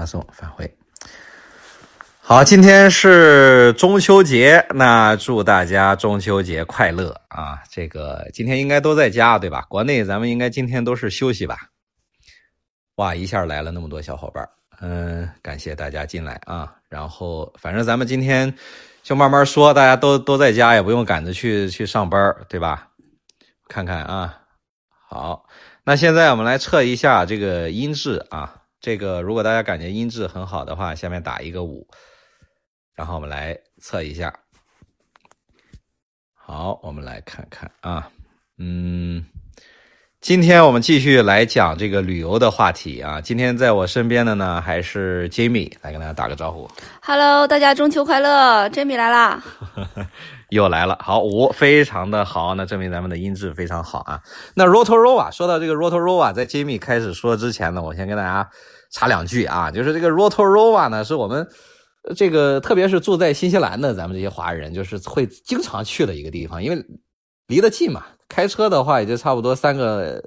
发送返回。好，今天是中秋节，那祝大家中秋节快乐啊！这个今天应该都在家，对吧？国内咱们应该今天都是休息吧？哇，一下来了那么多小伙伴，嗯，感谢大家进来啊！然后反正咱们今天就慢慢说，大家都都在家，也不用赶着去去上班，对吧？看看啊，好，那现在我们来测一下这个音质啊。这个如果大家感觉音质很好的话，下面打一个五，然后我们来测一下。好，我们来看看啊，嗯，今天我们继续来讲这个旅游的话题啊。今天在我身边的呢还是 Jamie，来跟大家打个招呼。Hello，大家中秋快乐，Jamie 来啦。又来了，好五，非常的好，那证明咱们的音质非常好啊。那 Rotorua 说到这个 Rotorua，在 Jimmy 开始说之前呢，我先跟大家插两句啊，就是这个 Rotorua 呢，是我们这个特别是住在新西兰的咱们这些华人，就是会经常去的一个地方，因为离得近嘛，开车的话也就差不多三个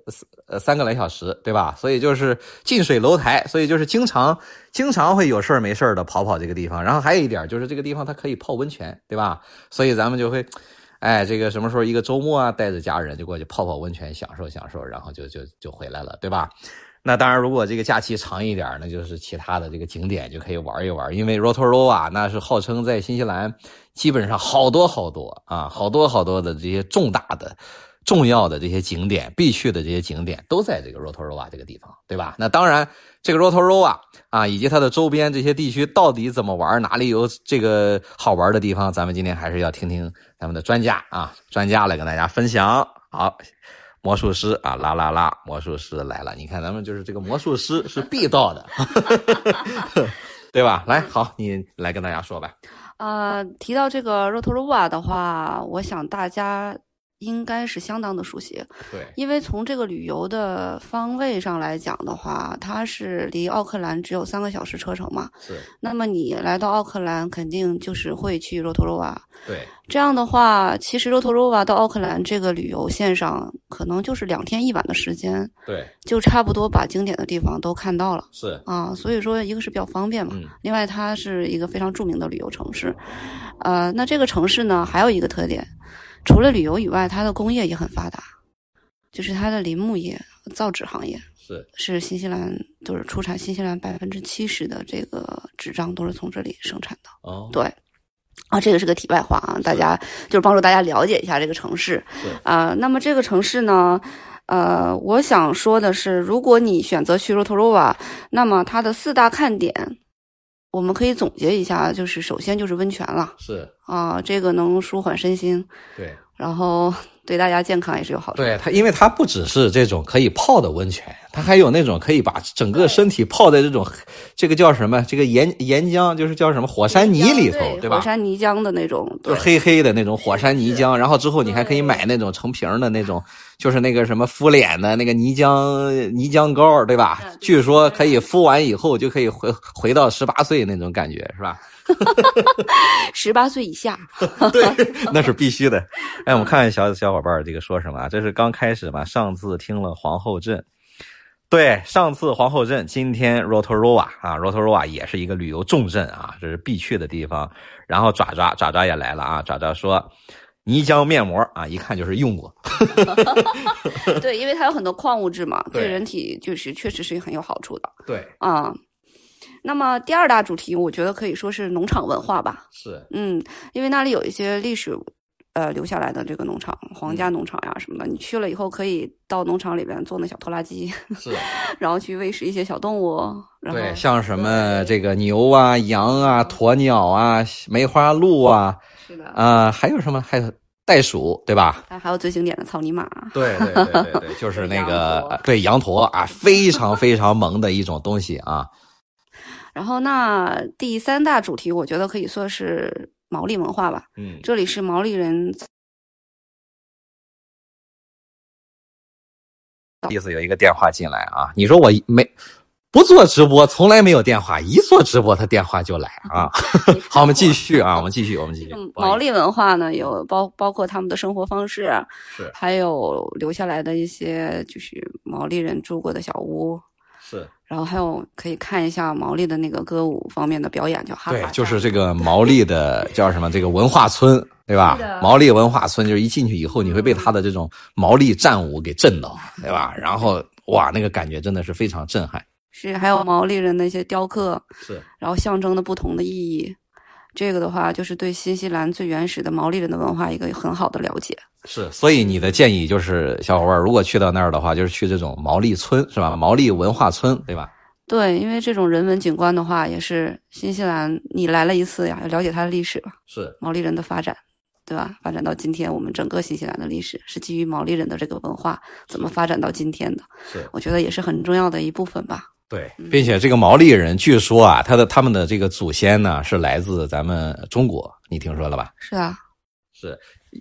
呃三个来小时，对吧？所以就是近水楼台，所以就是经常经常会有事儿没事儿的跑跑这个地方。然后还有一点就是这个地方它可以泡温泉，对吧？所以咱们就会，哎，这个什么时候一个周末啊，带着家人就过去泡泡温泉，享受享受，然后就就就回来了，对吧？那当然，如果这个假期长一点，那就是其他的这个景点就可以玩一玩。因为 Rotorua 那是号称在新西兰基本上好多好多啊，好多好多的这些重大的、重要的这些景点、必去的这些景点都在这个 Rotorua 这个地方，对吧？那当然，这个 Rotorua 啊，以及它的周边这些地区到底怎么玩，哪里有这个好玩的地方，咱们今天还是要听听咱们的专家啊，专家来跟大家分享。好。魔术师啊，啦啦啦！魔术师来了，你看咱们就是这个魔术师是必到的，对吧？来，好，你来跟大家说吧。呃，提到这个 Rotorua 的话，我想大家应该是相当的熟悉，对，因为从这个旅游的方位上来讲的话，它是离奥克兰只有三个小时车程嘛。是，那么你来到奥克兰，肯定就是会去 Rotorua。对，这样的话，其实 Rotorua 到奥克兰这个旅游线上，可能就是两天一晚的时间，对，就差不多把经典的地方都看到了。是，啊，所以说一个是比较方便嘛，嗯，另外它是一个非常著名的旅游城市，呃，那这个城市呢还有一个特点，除了旅游以外，它的工业也很发达，就是它的林木业、造纸行业是，是新西兰就是出产新西兰百分之七十的这个纸张都是从这里生产的。哦，对，啊，这个是个题外话啊，大家就是帮助大家了解一下这个城市是，啊、那么这个城市呢？呃，我想说的是，如果你选择去 Rotorua，那么它的四大看点，我们可以总结一下，就是首先就是温泉了是，啊，这个能舒缓身心，对，然后对大家健康也是有好处。对它，因为它不只是这种可以泡的温泉，它还有那种可以把整个身体泡在这种，这个叫什么？这个岩岩浆，就是叫什么火山泥里头，对吧火？山泥浆的那种，就是黑黑的那种火山泥浆，然后之后你还可以买那种成瓶的那种，就是那个什么敷脸的那个泥浆泥浆膏，对吧？据说可以敷完以后就可以回回到十八岁那种感觉，是吧？十八岁以下，对，那是必须的。哎，我们看看小小伙伴儿这个说什么啊？这是刚开始嘛？上次听了皇后镇，对，上次皇后镇，今天 Rotorua 啊，Rotorua 也是一个旅游重镇啊，这是必去的地方。然后爪爪爪爪也来了啊，爪爪说。泥浆面膜啊，一看就是用过。对，因为它有很多矿物质嘛，对对人体就是确实是很有好处的对，啊。那么第二大主题，我觉得可以说是农场文化吧。是，嗯，因为那里有一些历史，呃，留下来的这个农场，皇家农场呀什么的，你去了以后可以到农场里边做那小拖拉机，是，然后去喂食一些小动物，然后对，像什么这个牛啊、羊啊、鸵鸟啊、梅花鹿啊，是的，啊、还有什么？还有袋鼠，对吧？它还有最经典的草泥马，对对对对对，就是那个对羊驼啊，非常非常萌的一种东西啊。然后那第三大主题，我觉得可以说是毛利文化吧。嗯，这里是毛利人意思有一个电话进来啊，你说我没不做直播，从来没有电话，一做直播他电话就来 啊。好，我们继续啊，我们继续，我们继续。毛利文化呢，有包包括他们的生活方式，是还有留下来的一些就是毛利人住过的小屋，是然后还有可以看一下毛利的那个歌舞方面的表演，叫哈对，就是这个毛利的叫什么？这个文化村，对吧？毛利文化村就是一进去以后，你会被他的这种毛利战舞给震到，对吧？然后哇，那个感觉真的是非常震撼。是还有毛利人的一些雕刻，是然后象征的不同的意义。这个的话，就是对新西兰最原始的毛利人的文化一个很好的了解。是，所以你的建议就是，小伙伴儿如果去到那儿的话，就是去这种毛利村，是吧？毛利文化村，对吧？对，因为这种人文景观的话，也是新西兰你来了一次呀，要了解它的历史吧，是毛利人的发展，对吧？发展到今天，我们整个新西兰的历史是基于毛利人的这个文化怎么发展到今天的，是。我觉得也是很重要的一部分吧。对，并且这个毛利人据说啊，他的他们的这个祖先呢是来自咱们中国，你听说了吧？是啊，是。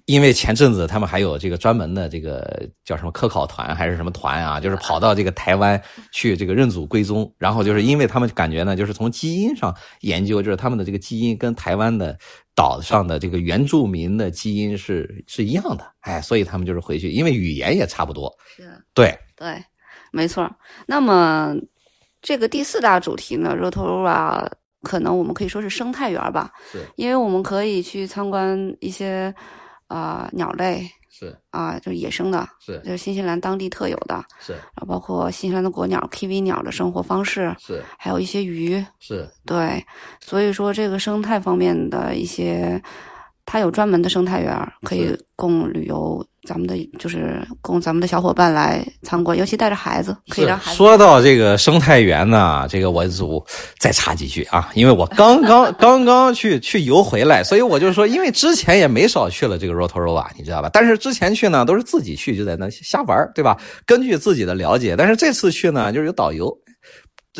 因为前阵子他们还有这个专门的这个叫什么科考团还是什么团啊，就是跑到这个台湾去这个认祖归宗，然后就是因为他们感觉呢，就是从基因上研究，就是他们的这个基因跟台湾的岛上的这个原住民的基因是是一样的，哎，所以他们就是回去，因为语言也差不多，是。对，对，没错。那么这个第四大主题呢，Rotorua 可能我们可以说是生态园吧，是。因为我们可以去参观一些啊、鸟类是。啊、就是野生的，是。就是新西兰当地特有的，是。然后包括新西兰的国鸟 kiwi 鸟的生活方式，是还有一些鱼，是。对，所以说这个生态方面的一些，它有专门的生态园儿，可以供旅游，咱们的就是供咱们的小伙伴来参观，尤其带着孩子，可以让孩子说到这个生态园呢，这个我组再插几句啊，因为我刚 刚刚刚去去游回来，所以我就说，因为之前也没少去了这个 Rotorua，你知道吧？但是之前去呢都是自己去，就在那瞎玩，对吧？根据自己的了解，但是这次去呢，就是有导游，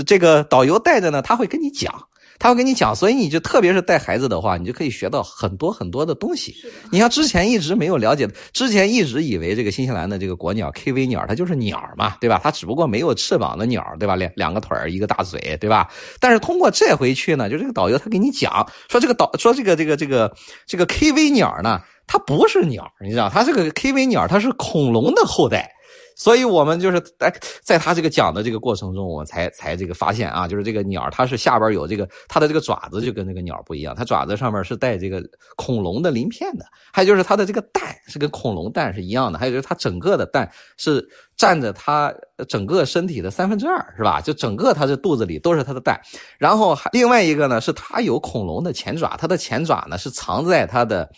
这个导游带着呢，他会跟你讲。他会跟你讲，所以你就特别是带孩子的话，你就可以学到很多很多的东西。你像之前一直没有了解，之前一直以为这个新西兰的这个国鸟 KV 鸟，它就是鸟嘛，对吧？它只不过没有翅膀的鸟，对吧？两两个腿儿，一个大嘴，对吧？但是通过这回去呢，就这个导游他给你讲说这个导说这个这个这个这个 KV 鸟呢，它不是鸟，你知道，它这个 KV 鸟它是恐龙的后代。所以我们就是在在他这个讲的这个过程中，我才才这个发现啊，就是这个鸟它是下边有这个它的这个爪子就跟这个鸟不一样，它爪子上面是带这个恐龙的鳞片的，还有就是它的这个蛋是跟恐龙蛋是一样的，还有就是它整个的蛋是占着它整个身体的三分之二，是吧？就整个它这肚子里都是它的蛋，然后还另外一个呢是它有恐龙的前爪，它的前爪呢是藏在它的。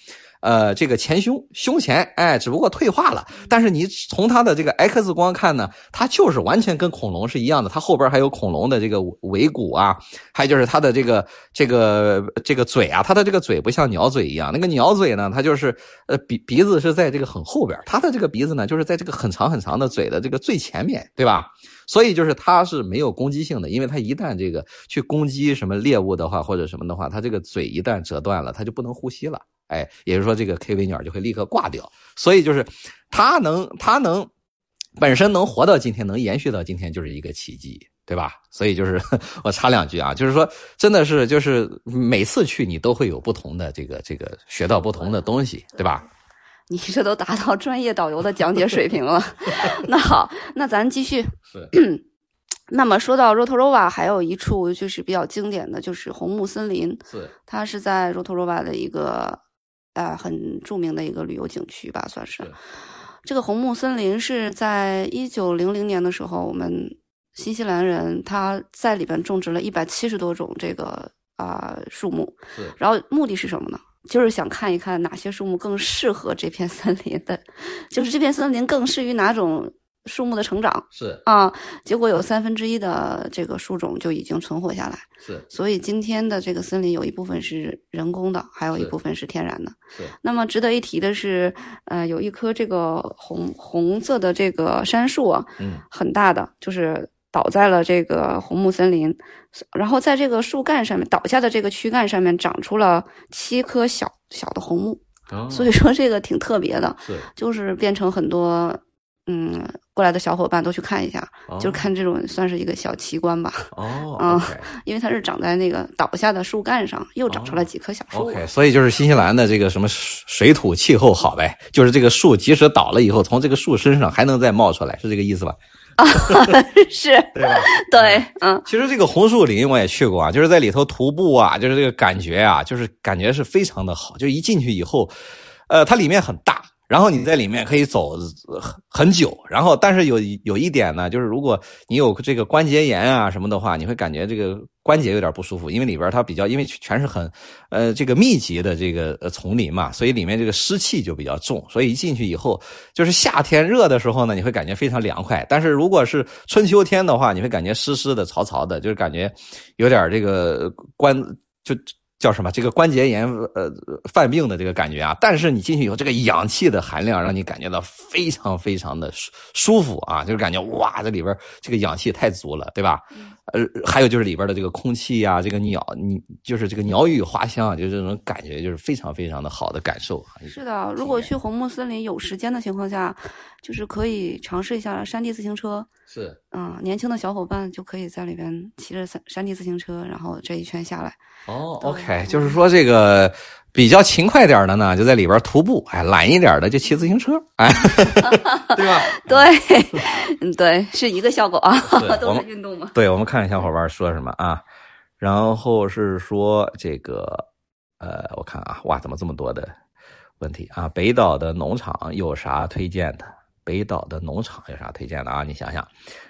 呃，这个前胸胸前，哎，只不过退化了。但是你从它的这个 X 光看呢，它就是完全跟恐龙是一样的。它后边还有恐龙的这个尾骨啊，还有就是它的这个这个这个嘴啊，它的这个嘴不像鸟嘴一样，那个鸟嘴呢，它就是呃鼻鼻子是在这个很后边，它的这个鼻子呢，就是在这个很长很长的嘴的这个最前面，对吧？所以就是它是没有攻击性的，因为它一旦这个去攻击什么猎物的话，或者什么的话，它这个嘴一旦折断了，它就不能呼吸了。哎，也就是说，这个 KV 鸟就会立刻挂掉。所以就是它能，它能本身能活到今天，能延续到今天，就是一个奇迹，对吧？所以就是 我插两句啊，就是说，真的是就是每次去你都会有不同的这个这个学到不同的东西，对吧？你这都达到专业导游的讲解水平了。那好，那咱继续。是 那么说到 Rotorua，还有一处就是比较经典的就是红木森林，是它是在 Rotorua 的一个呃很著名的一个旅游景区吧，算是。是这个红木森林是在一九零零年的时候，我们新西兰人他在里边种植了一百七十多种这个啊、树木，是然后目的是什么呢？就是想看一看哪些树木更适合这片 森林的，就是这片森林更适于哪种树木的成长是。啊。结果有三分之一的这个树种就已经存活下来，是。所以今天的这个森林有一部分是人工的，还有一部分是天然的。是。那么值得一提的是，呃，有一棵这个红红色的这个杉树啊，嗯。很大的，就是倒在了这个红木森林，然后在这个树干上面倒下的这个躯干上面长出了七棵小小的红木，哦。所以说这个挺特别的，是。就是变成很多嗯，过来的小伙伴都去看一下，哦就是看这种算是一个小奇观吧。哦嗯因为它是长在那个倒下的树干上，又长出来几棵小树。OK，所以就是新西兰的这个什么水土气候好呗，就是这个树即使倒了以后，从这个树身上还能再冒出来，是这个意思吧？啊 是，对吧？对，嗯，其实这个红树林我也去过啊，就是在里头徒步啊，就是这个感觉啊，就是感觉是非常的好。就一进去以后，呃，它里面很大，然后你在里面可以走很久。然后，但是有有一点呢，就是如果你有这个关节炎啊什么的话，你会感觉这个关节有点不舒服，因为里边它比较，因为全是很呃这个密集的这个丛林嘛，所以里面这个湿气就比较重。所以一进去以后，就是夏天热的时候呢，你会感觉非常凉快；但是如果是春秋天的话，你会感觉湿湿的、潮潮的，就是感觉有点这个关就。叫什么？这个关节炎呃犯病的这个感觉啊，但是你进去以后，这个氧气的含量让你感觉到非常非常的舒舒服啊，就是感觉哇，这里边这个氧气太足了，对吧？呃，还有就是里边的这个空气呀、这个鸟，你就是这个鸟语花香啊，就是这种感觉，就是非常非常的好的感受啊。是的。如果去红木森林有时间的情况下，就是可以尝试一下山地自行车。是嗯，年轻的小伙伴就可以在里边骑着山山地自行车，然后这一圈下来。哦，OK，就是说这个比较勤快点的呢，就在里边徒步；哎，懒一点的就骑自行车，哎，对吧？对，嗯，对，是一个效果啊都是运动嘛。对，我们看看小伙伴说什么啊。然后是说这个，呃，我看啊，哇，怎么这么多的问题啊？北岛的农场有啥推荐的？北岛的农场有啥推荐的啊？你想想。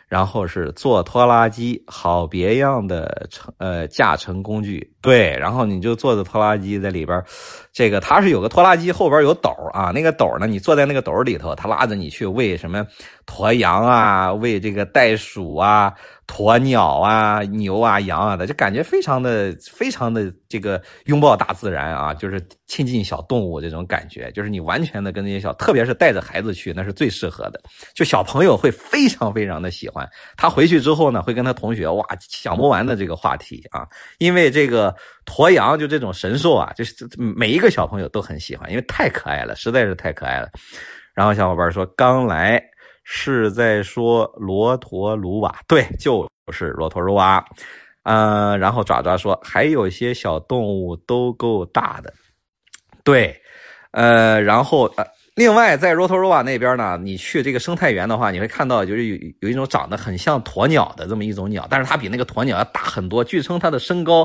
然后是坐拖拉机，好别样的乘呃驾乘工具，对，然后你就坐着拖拉机在里边，这个它是有个拖拉机后边有斗儿啊，那个斗儿呢，你坐在那个斗里头，它拉着你去喂什么驼羊啊，喂这个袋鼠啊、鸵鸟啊、牛啊、羊啊的，就感觉非常的非常的这个拥抱大自然啊，就是亲近小动物这种感觉，就是你完全的跟那些小，特别是带着孩子去，那是最适合的，就小朋友会非常非常的喜欢。他回去之后呢，会跟他同学哇讲不完的这个话题啊，因为这个鸵羊就这种神兽啊，就是每一个小朋友都很喜欢，因为太可爱了，实在是太可爱了。然后小伙伴说刚来是在说罗陀鲁瓦，对，就是罗陀鲁瓦。嗯，然后爪爪说还有些小动物都够大的，对，呃，然后呃。另外，在罗托罗瓦那边呢，你去这个生态园的话，你会看到就是有有一种长得很像鸵鸟的这么一种鸟，但是它比那个鸵鸟要大很多。据称它的身高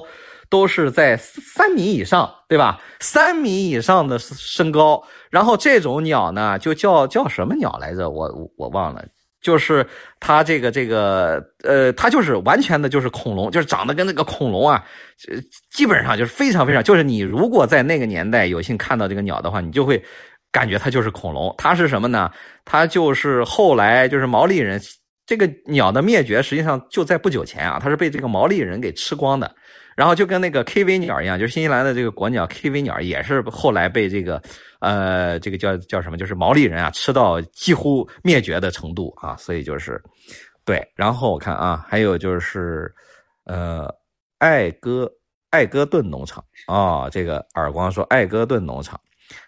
都是在三米以上，对吧？三米以上的身高。然后这种鸟呢，就叫叫什么鸟来着？我我忘了。就是它这个这个呃，它就是完全的就是恐龙，就是长得跟那个恐龙啊，基本上就是非常非常，就是你如果在那个年代有幸看到这个鸟的话，你就会。感觉它就是恐龙，它是什么呢？它就是后来就是毛利人这个鸟的灭绝，实际上就在不久前啊，它是被这个毛利人给吃光的。然后就跟那个 KV 鸟一样，就是新西兰的这个国鸟 KV 鸟，也是后来被这个呃这个叫叫什么，就是毛利人啊吃到几乎灭绝的程度啊。所以就是对，然后我看啊，还有就是呃艾戈艾戈顿农场啊、哦，这个耳光说艾戈顿农场。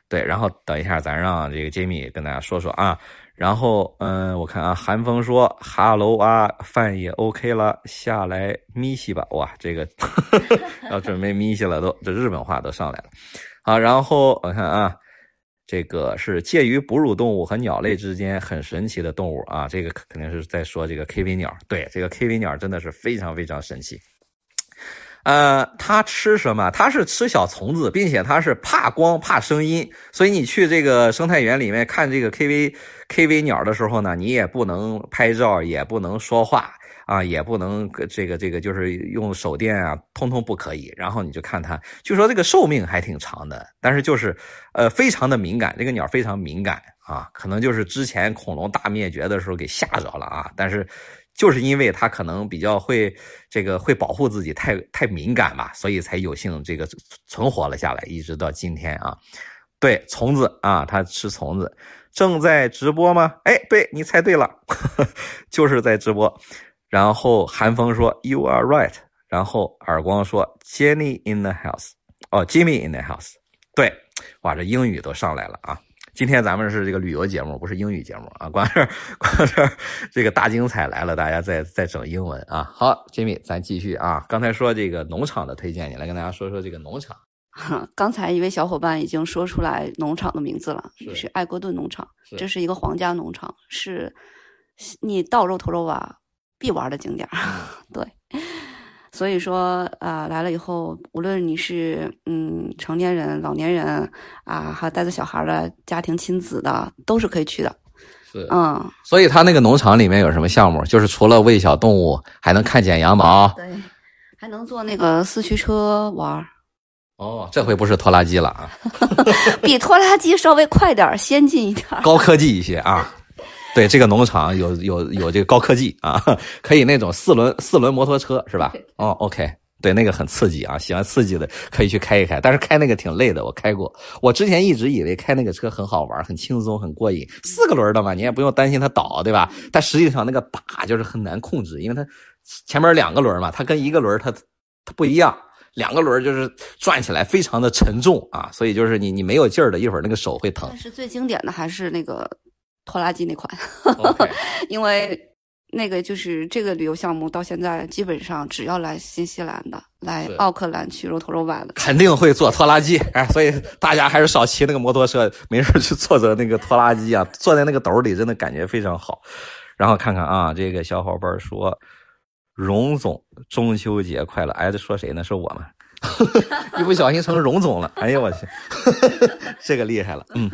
对，然后等一下，咱让这个杰米跟大家说说啊。然后，嗯，我看啊，韩风说哈喽啊，饭也 OK 了，下来咪西吧。哇，这个呵 呵要准备咪西了，都这日本话都上来了。好，然后我看啊，这个是介于哺乳动物和鸟类之间很神奇的动物啊。这个肯定是在说这个 KV 鸟。对，这个 KV 鸟真的是非常非常神奇。呃，它吃什么？它是吃小虫子，并且它是怕光、怕声音，所以你去这个生态园里面看这个 KV KV 鸟的时候呢，你也不能拍照，也不能说话啊，也不能这个这个就是用手电啊，通通不可以。然后你就看它，据说这个寿命还挺长的，但是就是呃非常的敏感，这个鸟非常敏感啊，可能就是之前恐龙大灭绝的时候给吓着了啊，但是。就是因为它可能比较会这个会保护自己，太太敏感吧，所以才有幸这个存活了下来，一直到今天啊。对，虫子啊，它吃虫子。正在直播吗？哎，对你猜对了，呵 呵就是在直播。然后韩风说 “You are right”，然后耳光说 “Jenny in the house”，哦，Jimmy in the house。对，哇，这英语都上来了啊。今天咱们是这个旅游节目，不是英语节目啊。光是光是这个大精彩来了，大家再再整英文啊。好，Jimmy，咱继续啊。刚才说这个农场的推荐，你来跟大家说说这个农场。刚才一位小伙伴已经说出来农场的名字了，是是艾格顿农场，是这是一个皇家农场，是你到肉头肉瓦必玩的景点儿。对，所以说啊、来了以后，无论你是嗯成年人、老年人啊，还带着小孩儿的家庭亲子的，都是可以去的。是，嗯，所以他那个农场里面有什么项目？就是除了喂小动物，还能看剪羊毛。对，还能坐那个四驱车玩儿，哦，这回不是拖拉机了啊，比拖拉机稍微快点儿、先进一点儿。高科技一些啊。对，这个农场有有有这个高科技啊，可以那种四轮四轮摩托车是吧？哦，OK，对，那个很刺激啊，喜欢刺激的可以去开一开，但是开那个挺累的，我开过。我之前一直以为开那个车很好玩，很轻松，很过瘾，四个轮的嘛，你也不用担心它倒，对吧？但实际上那个把就是很难控制，因为它前面两个轮嘛，它跟一个轮它它不一样。两个轮就是转起来非常的沉重啊，所以就是你你没有劲儿的，一会儿那个手会疼但。是最经典的还是那个拖拉机那款。因为那个就是这个旅游项目到现在基本上只要来新西兰的，来奥克兰去 rotorua 头肉瓦的，肯定会坐拖拉机，哎，所以大家还是少骑那个摩托车，没事去坐着那个拖拉机啊，坐在那个斗里，真的感觉非常好。然后看看啊，这个小伙伴说，荣总中秋节快乐，哎，这说谁呢？是我吗？一不小心成荣总了，哎呀我去，这个厉害了，嗯。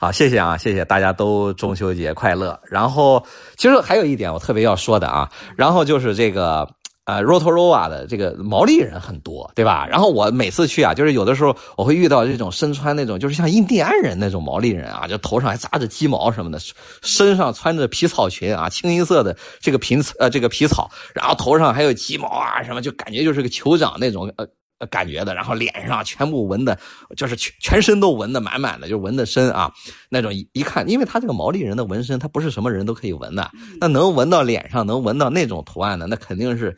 好，谢谢啊，谢谢大家都中秋节快乐。然后，其实还有一点我特别要说的啊，然后就是这个呃，Rotorua 的这个毛利人很多，对吧？然后我每次去啊，就是有的时候我会遇到这种身穿那种就是像印第安人那种毛利人啊，就头上还扎着鸡毛什么的，身上穿着皮草裙啊，清一色的这个皮呃这个皮草，然后头上还有鸡毛啊什么，就感觉就是个酋长那种呃。呃，感觉的，然后脸上全部纹的，就是全全身都纹的满满的，就纹的深啊，那种一一看，因为他这个毛利人的纹身，他不是什么人都可以纹的，那能纹到脸上，能纹到那种图案的，那肯定是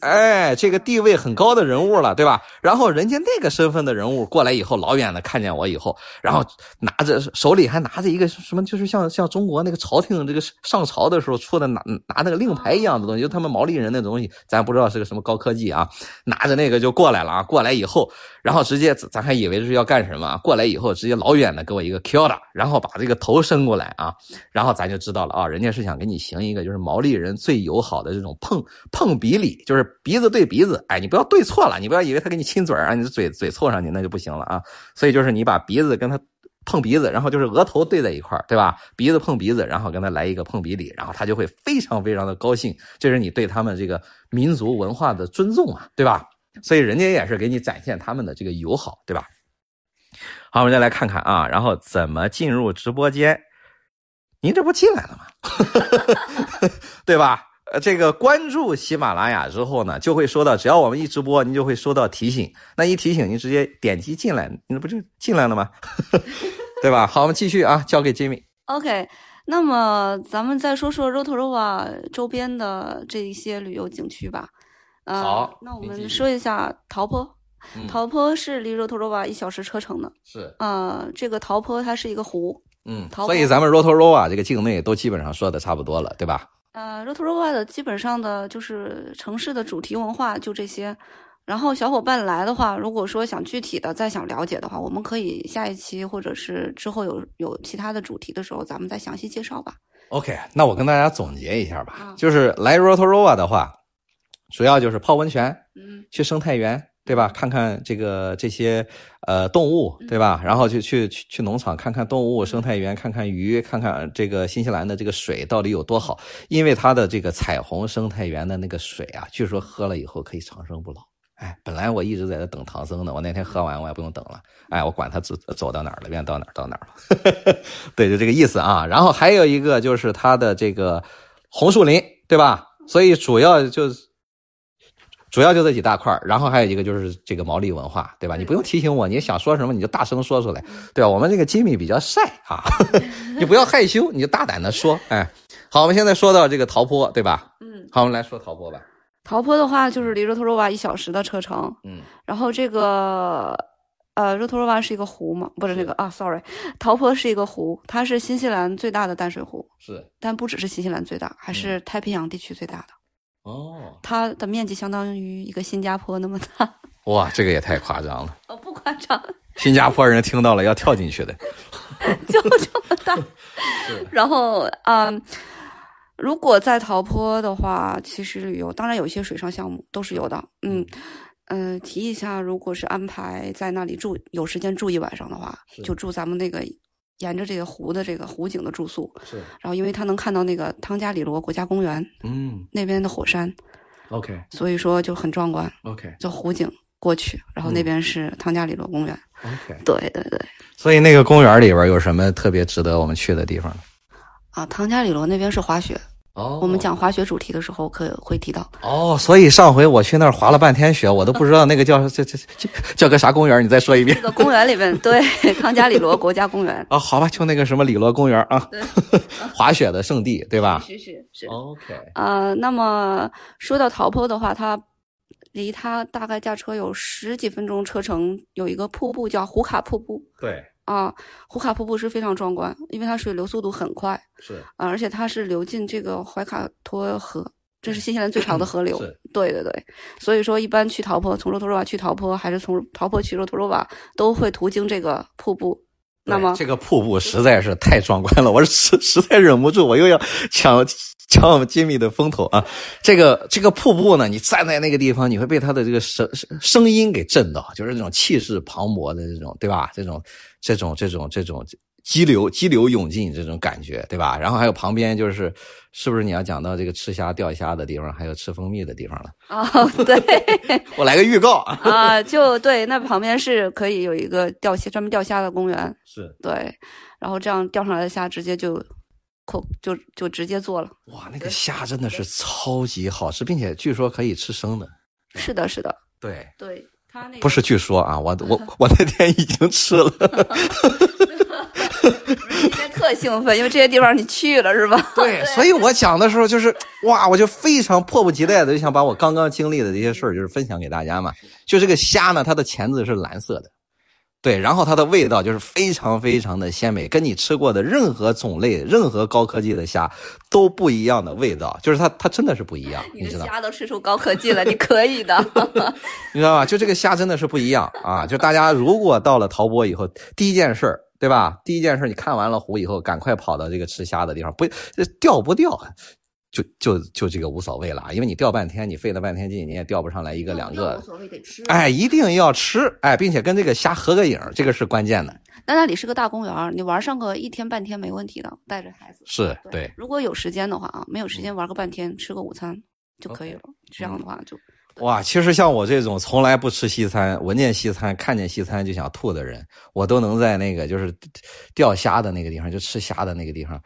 哎，这个地位很高的人物了，对吧？然后人家那个身份的人物过来以后，老远的看见我以后，然后拿着手里还拿着一个什么，就是像像中国那个朝廷这个上朝的时候出的拿拿那个令牌一样的东西，就他们毛利人那东西，咱不知道是个什么高科技啊，拿着那个就过过来了啊，过来以后，然后直接咱还以为是要干什么，过来以后直接老远的给我一个 Q 的，然后把这个头伸过来啊，然后咱就知道了啊，人家是想给你行一个就是毛利人最友好的这种碰碰鼻礼，就是鼻子对鼻子，哎，你不要对错了，你不要以为他给你亲嘴啊，你的嘴嘴凑上去那就不行了啊，所以就是你把鼻子跟他。碰鼻子，然后就是额头对在一块对吧？鼻子碰鼻子，然后跟他来一个碰鼻礼，然后他就会非常非常的高兴，这是你对他们这个民族文化的尊重啊，对吧？所以人家也是给你展现他们的这个友好，对吧？好，我们再来看看啊，然后怎么进入直播间？您这不进来了吗？对吧？呃，这个关注喜马拉雅之后呢，就会收到，只要我们一直播，您就会收到提醒。那一提醒，您直接点击进来，那不就进来了吗？对吧？好，我们继续啊，交给 Jimmy。OK，那么咱们再说说 rotorua 周边的这一些旅游景区吧。呃、好那我们说一下陶坡。嗯陶坡是离 rotorua 一小时车程的。是，呃，这个陶坡它是一个湖。嗯，淘宝所以咱们 Rotorua 这个境内都基本上说的差不多了，对吧？呃，rotorua 的基本上的就是城市的主题文化就这些。然后小伙伴来的话，如果说想具体的再想了解的话，我们可以下一期或者是之后有有其他的主题的时候，咱们再详细介绍吧。OK，那我跟大家总结一下吧，嗯就是来 Rotorua 的话，主要就是泡温泉，嗯去生态园，对吧？看看这个这些呃动物，对吧？然后就去去去农场看看动物，生态园看看鱼，看看这个新西兰的这个水到底有多好。因为它的这个彩虹生态园的那个水啊，据说喝了以后可以长生不老。哎，本来我一直在这等唐僧呢，我那天喝完我也不用等了。哎，我管他走走到哪儿了，愿到哪儿到哪儿了。对，就这个意思啊。然后还有一个就是它的这个红树林，对吧？所以主要就是主要就这几大块然后还有一个就是这个毛利文化，对吧？你不用提醒我，你想说什么你就大声说出来，对吧？我们这个吉米比较 晒啊，你不要害羞，你就大胆的说。哎，好，我们现在说到这个陶坡，对吧？嗯，好，我们来说陶坡吧。陶坡的话就是离 rotorua 一小时的车程。嗯然后这个呃，Rotorua 是一个湖嘛，不是那个啊，sorry，陶坡是一个湖，它是新西兰最大的淡水湖，是但不只是新西兰最大，还是太平洋地区最大的。哦，它的面积相当于一个新加坡那么大，哇，这个也太夸张了，哦，不夸张，新加坡人听到了要跳进去的。就这么大。然后啊、嗯如果在陶坡的话，其实旅游当然有一些水上项目都是有的。嗯嗯、呃提一下，如果是安排在那里住，有时间住一晚上的话，就住咱们那个沿着这个湖的这个湖景的住宿。是，然后，因为他能看到那个汤加里罗国家公园嗯那边的火山，，OK 所以说就很壮观。OK 就湖景过去，然后那边是汤加里罗公园。OK。对对对，所以那个公园里边有什么特别值得我们去的地方？啊，汤加里罗那边是滑雪。哦我们讲滑雪主题的时候可会提到。哦，所以上回我去那儿滑了半天雪，我都不知道那个叫这这这叫个啥公园，你再说一遍这。个公园里面，对康加里罗国家公园。啊，好吧，就那个什么里罗公园啊，对，滑雪的圣地，对吧是是是。？OK，呃，那么说到陶坡的话，它离它大概驾车有十几分钟车程，有一个瀑布叫胡卡瀑布对，啊。胡卡瀑布是非常壮观，因为它水流速度很快是啊，而且它是流进这个怀卡托河，这是新西兰最长的河流。对对对，所以说一般去陶坡，从罗托罗瓦去陶坡，还是从陶坡去罗托罗瓦，都会途经这个瀑布。那么这个瀑布实在是太壮观了，我实实在忍不住，我又要抢抢我们吉米的风头啊！这个这个瀑布呢，你站在那个地方，你会被它的这个声声声音给震到，就是那种气势磅礴的这种，对吧？这种这种这种这种激流激流勇进这种感觉，对吧？然后还有旁边就是，是不是你要讲到这个吃虾钓虾的地方，还有吃蜂蜜的地方了？哦，对 我来个预告啊！啊，就对，那旁边是可以有一个钓虾专门钓虾的公园，是对，然后这样钓上来的虾直接就扣就就直接做了。哇，那个虾真的是超级好吃，并且据说可以吃生的。是的，是的，对，对，不是据说啊，我我 我那天已经吃了。今天特兴奋，因为这些地方你去了是吧？对，所以我讲的时候就是哇，我就非常迫不及待的就想把我刚刚经历的这些事儿就是分享给大家嘛。就这个虾呢，它的钳子是蓝色的，对，然后它的味道就是非常非常的鲜美，跟你吃过的任何种类、任何高科技的虾都不一样的味道，就是它它真的是不一样，你知道？虾都吃出高科技了，你可以的。你知道吧？就这个虾真的是不一样啊！就大家如果到了陶波以后，第一件事儿，对吧？第一件事，你看完了湖以后，赶快跑到这个吃虾的地方，不这钓不钓，就就就这个无所谓了，因为你钓半天，你费了半天劲，你也钓不上来一个两个无。所谓，得吃。哎，一定要吃，哎，并且跟这个虾合个影，这个是关键的。那那里是个大公园，你玩上个一天半天没问题的，带着孩子。是对，如果有时间的话啊，没有时间玩个半天，吃个午餐就可以了。这样的话就哇，其实像我这种从来不吃西餐、闻见西餐、看见西餐就想吐的人，我都能在那个就是钓虾的那个地方，就吃虾的那个地方，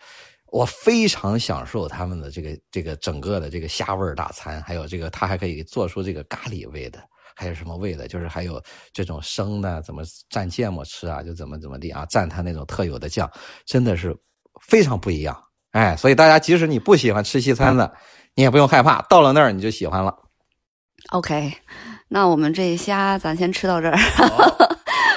我非常享受他们的这个这个整个的这个虾味儿大餐，还有这个他还可以做出这个咖喱味的，还有什么味的，就是还有这种生的怎么蘸芥末吃啊，就怎么怎么地啊，蘸他那种特有的酱，真的是非常不一样。哎，所以大家即使你不喜欢吃西餐的，你也不用害怕，到了那儿你就喜欢了。OK。那我们这虾咱先吃到这儿，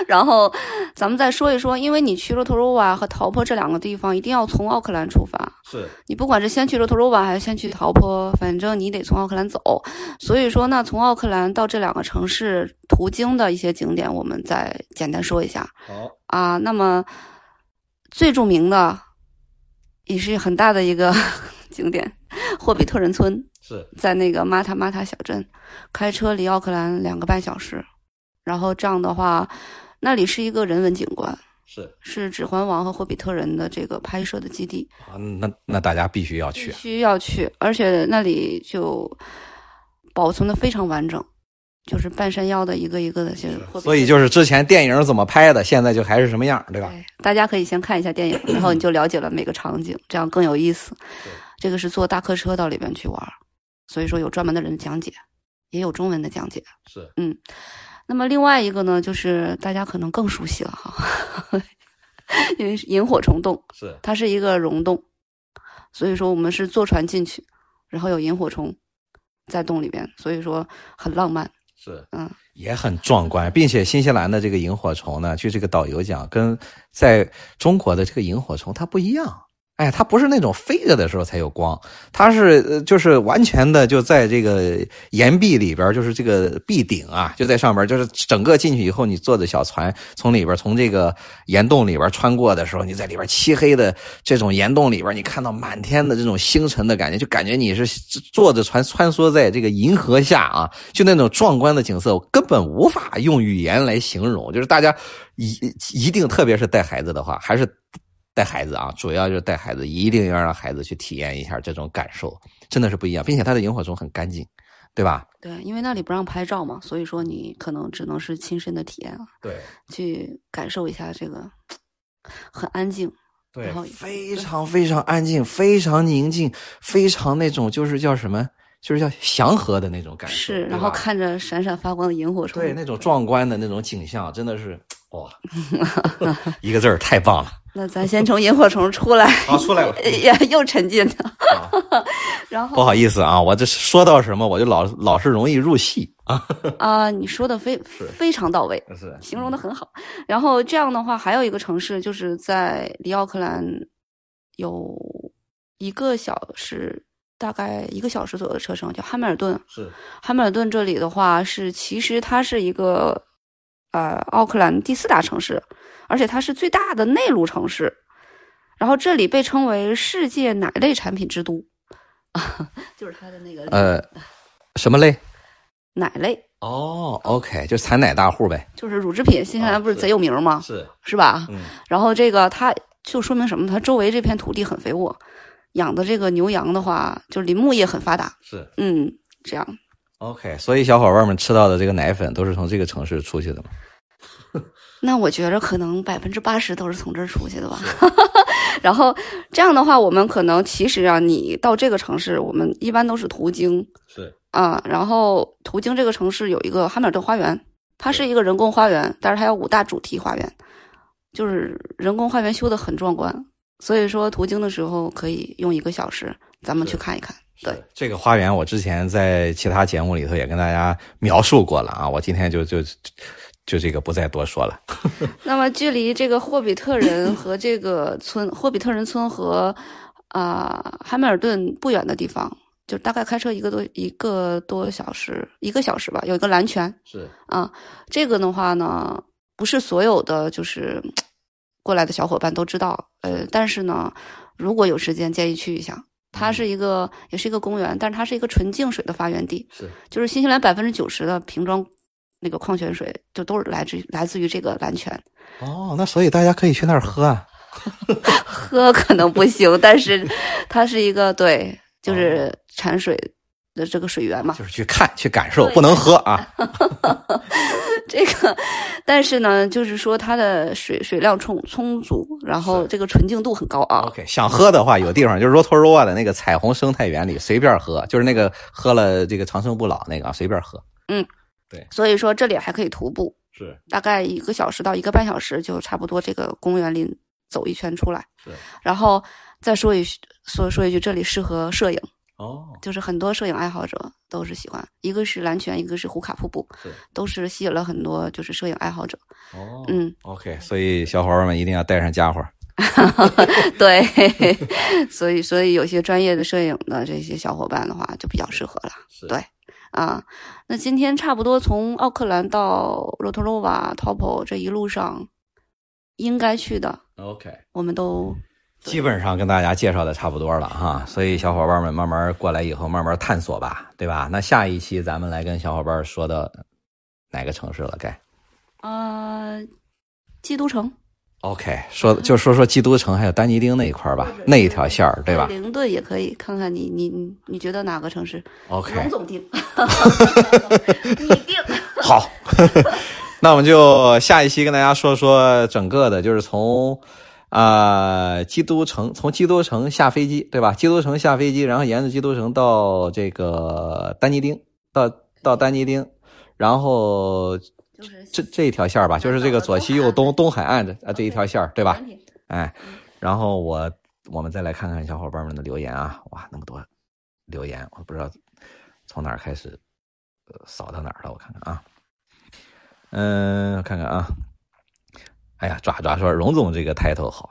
然后咱们再说一说，因为你去罗托罗瓦和陶坡这两个地方，一定要从奥克兰出发。是你不管是先去罗托罗瓦还是先去陶坡，反正你得从奥克兰走。所以说那，从奥克兰到这两个城市途经的一些景点，我们再简单说一下好，啊。那么最著名的，也是很大的一个 景点——霍比特人村，是在那个马塔马塔小镇，开车离奥克兰两个半小时。然后这样的话，那里是一个人文景观，是是《指环王》和霍比特人的这个拍摄的基地。啊，那那大家必须要去必。须要去，而且那里就保存的非常完整，就是半山腰的一个一个的，就是所以就是之前电影怎么拍的，现在就还是什么样，对吧？对，大家可以先看一下电影，然后你就了解了每个场景，这样更有意思。这个是坐大客车到里边去玩，所以说有专门的人讲解，也有中文的讲解。是那么另外一个呢，就是大家可能更熟悉了哈，因为是萤火虫洞，是它是一个溶洞，所以说我们是坐船进去，然后有萤火虫在洞里边，所以说很浪漫。是，嗯，也很壮观，并且新西兰的这个萤火虫呢，据这个导游讲，跟在中国的这个萤火虫它不一样。哎，它不是那种飞着的时候才有光，它是，就是完全的就在这个岩壁里边，就是这个壁顶啊，就在上边，就是整个进去以后，你坐着小船从里边从这个岩洞里边穿过的时候，你在里边漆黑的这种岩洞里边，你看到满天的这种星辰的感觉，就感觉你是坐着船穿梭在这个银河下啊，就那种壮观的景色，根本无法用语言来形容。就是大家一一定，特别是带孩子的话，还是。带孩子啊，主要就是带孩子，一定要让孩子去体验一下这种感受，真的是不一样，并且它的萤火虫很干净，对吧？对，因为那里不让拍照嘛，所以说你可能只能是亲身的体验了。对，去感受一下这个很安静，对，非常非常安静，非常宁静，非常那种就是叫什么，就是叫祥和的那种感觉。是，然后看着闪闪发光的萤火虫，对，那种壮观的那种景象，真的是哇，一个字儿，太棒了。那咱先从萤火虫出来，啊，出来了，呀，又沉浸了。然后不好意思啊，我这说到什么，我就老老是容易入戏啊。啊，你说的非非常到位，是形容的很好。然后这样的话，还有一个城市就是在离奥克兰有一个小时，大概一个小时左右的车程，叫汉密尔顿。是汉密尔顿这里的话，是其实它是一个呃奥克兰第四大城市。而且它是最大的内陆城市，然后这里被称为世界奶类产品之都，就是它的那个呃，什么类？奶类哦，OK，就产奶大户呗，就是乳制品。新西兰不是贼有名吗？是是吧？嗯。然后这个它就说明什么？它周围这片土地很肥沃，养的这个牛羊的话，就林牧业很发达。是，嗯，这样。OK，所以小伙伴们吃到的这个奶粉都是从这个城市出去的吗？那我觉着可能百分之八十都是从这儿出去的吧。然后这样的话，我们可能其实啊，你到这个城市，我们一般都是途经。是啊，然后途经这个城市有一个汉密尔顿花园，它是一个人工花园，但是它有五大主题花园，就是人工花园修的很壮观。所以说途经的时候可以用一个小时，咱们去看一看。对这个花园，我之前在其他节目里头也跟大家描述过了啊，我今天就就。就这个不再多说了。那么，距离这个霍比特人和这个村，霍比特人村和啊汉密尔顿不远的地方，就大概开车一个多一个多小时，一个小时吧。有一个蓝泉，是啊，这个的话呢，不是所有的就是过来的小伙伴都知道。呃，但是呢，如果有时间，建议去一下。它是一个，也是一个公园，但是它是一个纯净水的发源地。是，就是新西兰百分之九十的瓶装。那个矿泉水就都是来自来自于这个蓝泉，哦，那所以大家可以去那儿喝啊，喝可能不行，但是它是一个对，就是产水的这个水源嘛，就是去看去感受，不能喝啊。这个，但是呢，就是说它的水水量充充足，然后这个纯净度很高啊。OK，想喝的话有地方，就是 Rotorua 的那个彩虹生态园里随便喝，就是那个喝了这个长生不老那个啊随便喝。嗯。对，所以说这里还可以徒步，是大概一个小时到一个半小时就差不多。这个公园里走一圈出来，是。然后再说一说说一句，这里适合摄影哦，就是很多摄影爱好者都是喜欢。一个是蓝泉，一个是胡卡瀑布，都是吸引了很多就是摄影爱好者。哦，嗯，OK，所以小伙伴们一定要带上家伙。对，所以所以有些专业的摄影的这些小伙伴的话就比较适合了。对。啊，那今天差不多从奥克兰到罗托罗瓦、t o p o 这一路上，应该去的，OK，我们都基本上跟大家介绍的差不多了哈。所以小伙伴们慢慢过来以后，慢慢探索吧，对吧？那下一期咱们来跟小伙伴说的哪个城市了？该呃，基督城。OK，说就说说基督城还有丹尼丁那一块吧，那一条线儿，对吧？灵顿也可以看看你你你你觉得哪个城市？OK，龙总定，你定好。那我们就下一期跟大家说说整个的，就是从啊基督城，从基督城下飞机，对吧？基督城下飞机，然后沿着基督城到这个丹尼丁，到到丹尼丁，然后。这这一条线吧，就是这个左西右东东海岸的啊这一条线对吧？哎，然后我我们再来看看小伙伴们的留言啊，哇，那么多留言，我不知道从哪儿开始扫到哪儿了？我看看啊，嗯，看看啊，哎呀，爪爪说荣总这个抬头好，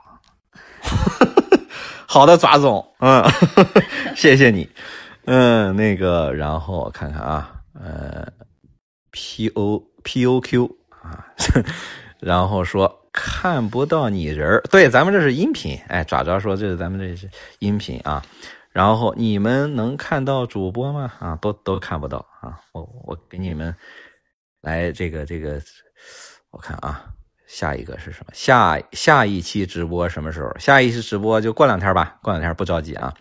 好的，爪总，嗯，谢谢你，嗯，那个，然后我看看啊，呃，P O P O Q 啊，然后说看不到你人儿对，咱们这是音频，哎，爪爪说这是咱们这是音频啊。然后你们能看到主播吗？啊，都都看不到啊！我我给你们来这个这个，我看啊，下一个是什么？下下一期直播什么时候？下一期直播就过两天吧，过两天不着急啊。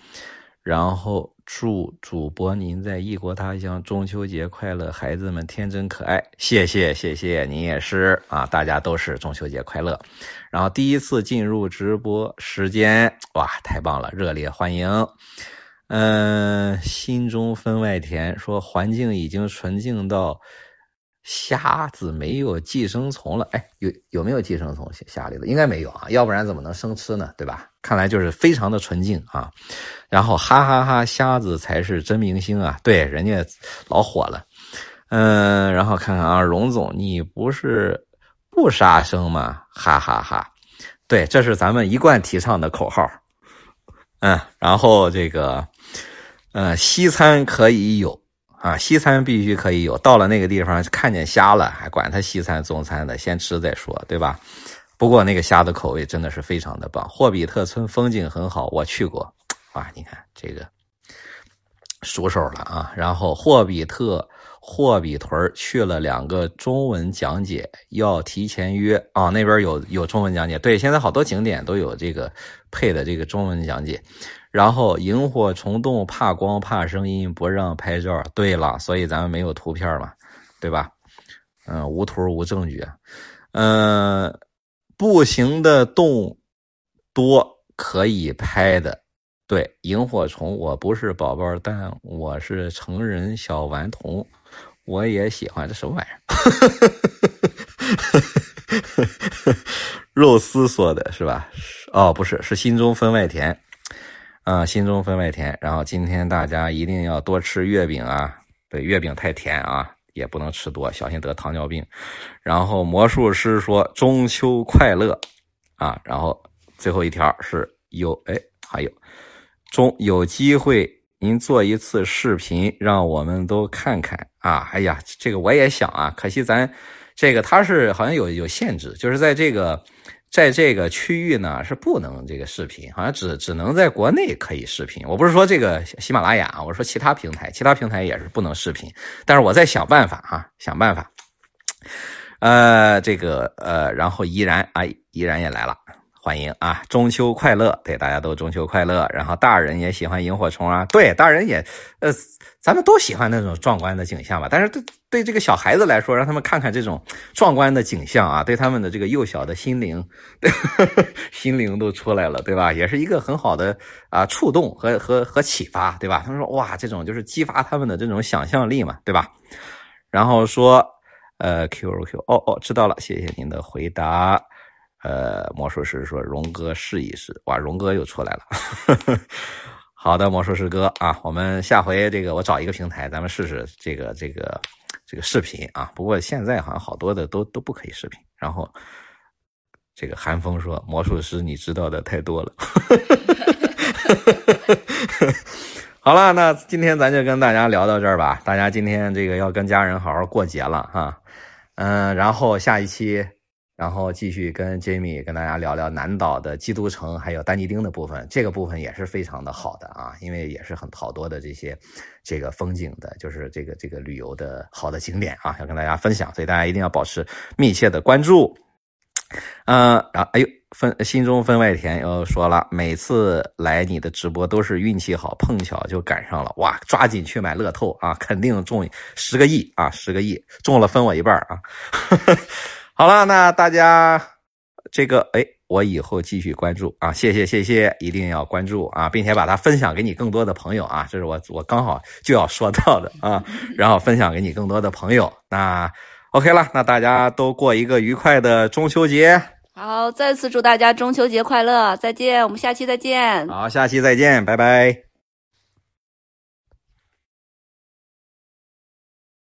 然后祝主播您在异国他乡中秋节快乐，孩子们天真可爱。谢谢谢谢，您也是啊，大家都是中秋节快乐。然后第一次进入直播时间，哇，太棒了，热烈欢迎。嗯，心中分外甜，说环境已经纯净到虾子没有寄生虫了。哎，有有没有寄生虫虾里的？应该没有啊，要不然怎么能生吃呢？对吧？看来就是非常的纯净啊。然后哈哈哈，虾子才是真明星啊！对，人家老火了。嗯，然后看看啊，荣总，你不是不杀生吗？哈哈哈。对，这是咱们一贯提倡的口号。嗯，然后这个。嗯，西餐可以有啊，西餐必须可以有。到了那个地方，看见虾了，还管它西餐、中餐的，先吃再说，对吧？不过那个虾的口味真的是非常的棒。霍比特村风景很好，我去过啊，你看这个熟手了啊。然后霍比特霍比屯去了两个中文讲解，要提前约啊。那边有有中文讲解，对，现在好多景点都有这个配的这个中文讲解。然后萤火虫洞怕光怕声音不让拍照。对了，所以咱们没有图片嘛，对吧？嗯，无图无证据。嗯，步行的洞多可以拍的。对，萤火虫我不是宝宝，但我是成人小顽童，我也喜欢。这什么玩意儿？肉丝说的是吧？哦，不是，是心中分外甜。啊，心中分外甜。然后今天大家一定要多吃月饼啊！对，月饼太甜啊，也不能吃多，小心得糖尿病。然后魔术师说中秋快乐啊！然后最后一条是有哎，还有中有机会您做一次视频，让我们都看看啊！哎呀，这个我也想啊，可惜咱这个它是好像有有限制，就是在这个。在这个区域呢是不能这个视频，好像只只能在国内可以视频。我不是说这个喜马拉雅啊，我说其他平台，其他平台也是不能视频。但是我在想办法啊，想办法。呃，这个呃，然后依然啊，依然也来了。欢迎啊！中秋快乐，对大家都中秋快乐。然后大人也喜欢萤火虫啊，对，大人也，呃，咱们都喜欢那种壮观的景象吧。但是对对这个小孩子来说，让他们看看这种壮观的景象啊，对他们的这个幼小的心灵，心灵都出来了，对吧？也是一个很好的啊触动和和和启发，对吧？他们说哇，这种就是激发他们的这种想象力嘛，对吧？然后说，呃，Q Q，哦哦，知道了，谢谢您的回答。呃，魔术师说：“荣哥试一试，哇，荣哥又出来了。好的，魔术师哥啊，我们下回这个我找一个平台，咱们试试这个这个这个视频啊。不过现在好像好多的都都不可以视频。然后这个韩风说：魔术师你知道的太多了。好了，那今天咱就跟大家聊到这儿吧。大家今天这个要跟家人好好过节了哈。嗯，然后下一期。”然后继续跟 Jamie 跟大家聊聊南岛的基督城还有丹尼丁的部分，这个部分也是非常的好的啊，因为也是很好多的这些这个风景的，就是这个这个旅游的好的景点啊，要跟大家分享，所以大家一定要保持密切的关注。嗯，然后哎呦，分心中分外甜又说了，每次来你的直播都是运气好，碰巧就赶上了，哇，抓紧去买乐透啊，肯定中十个亿啊，十个亿中了分我一半啊。好了，那大家这个哎，我以后继续关注啊，谢谢谢谢，一定要关注啊，并且把它分享给你更多的朋友啊，这是我我刚好就要说到的啊，然后分享给你更多的朋友。那 OK 了，那大家都过一个愉快的中秋节。好，再次祝大家中秋节快乐，再见，我们下期再见。好，下期再见，拜拜。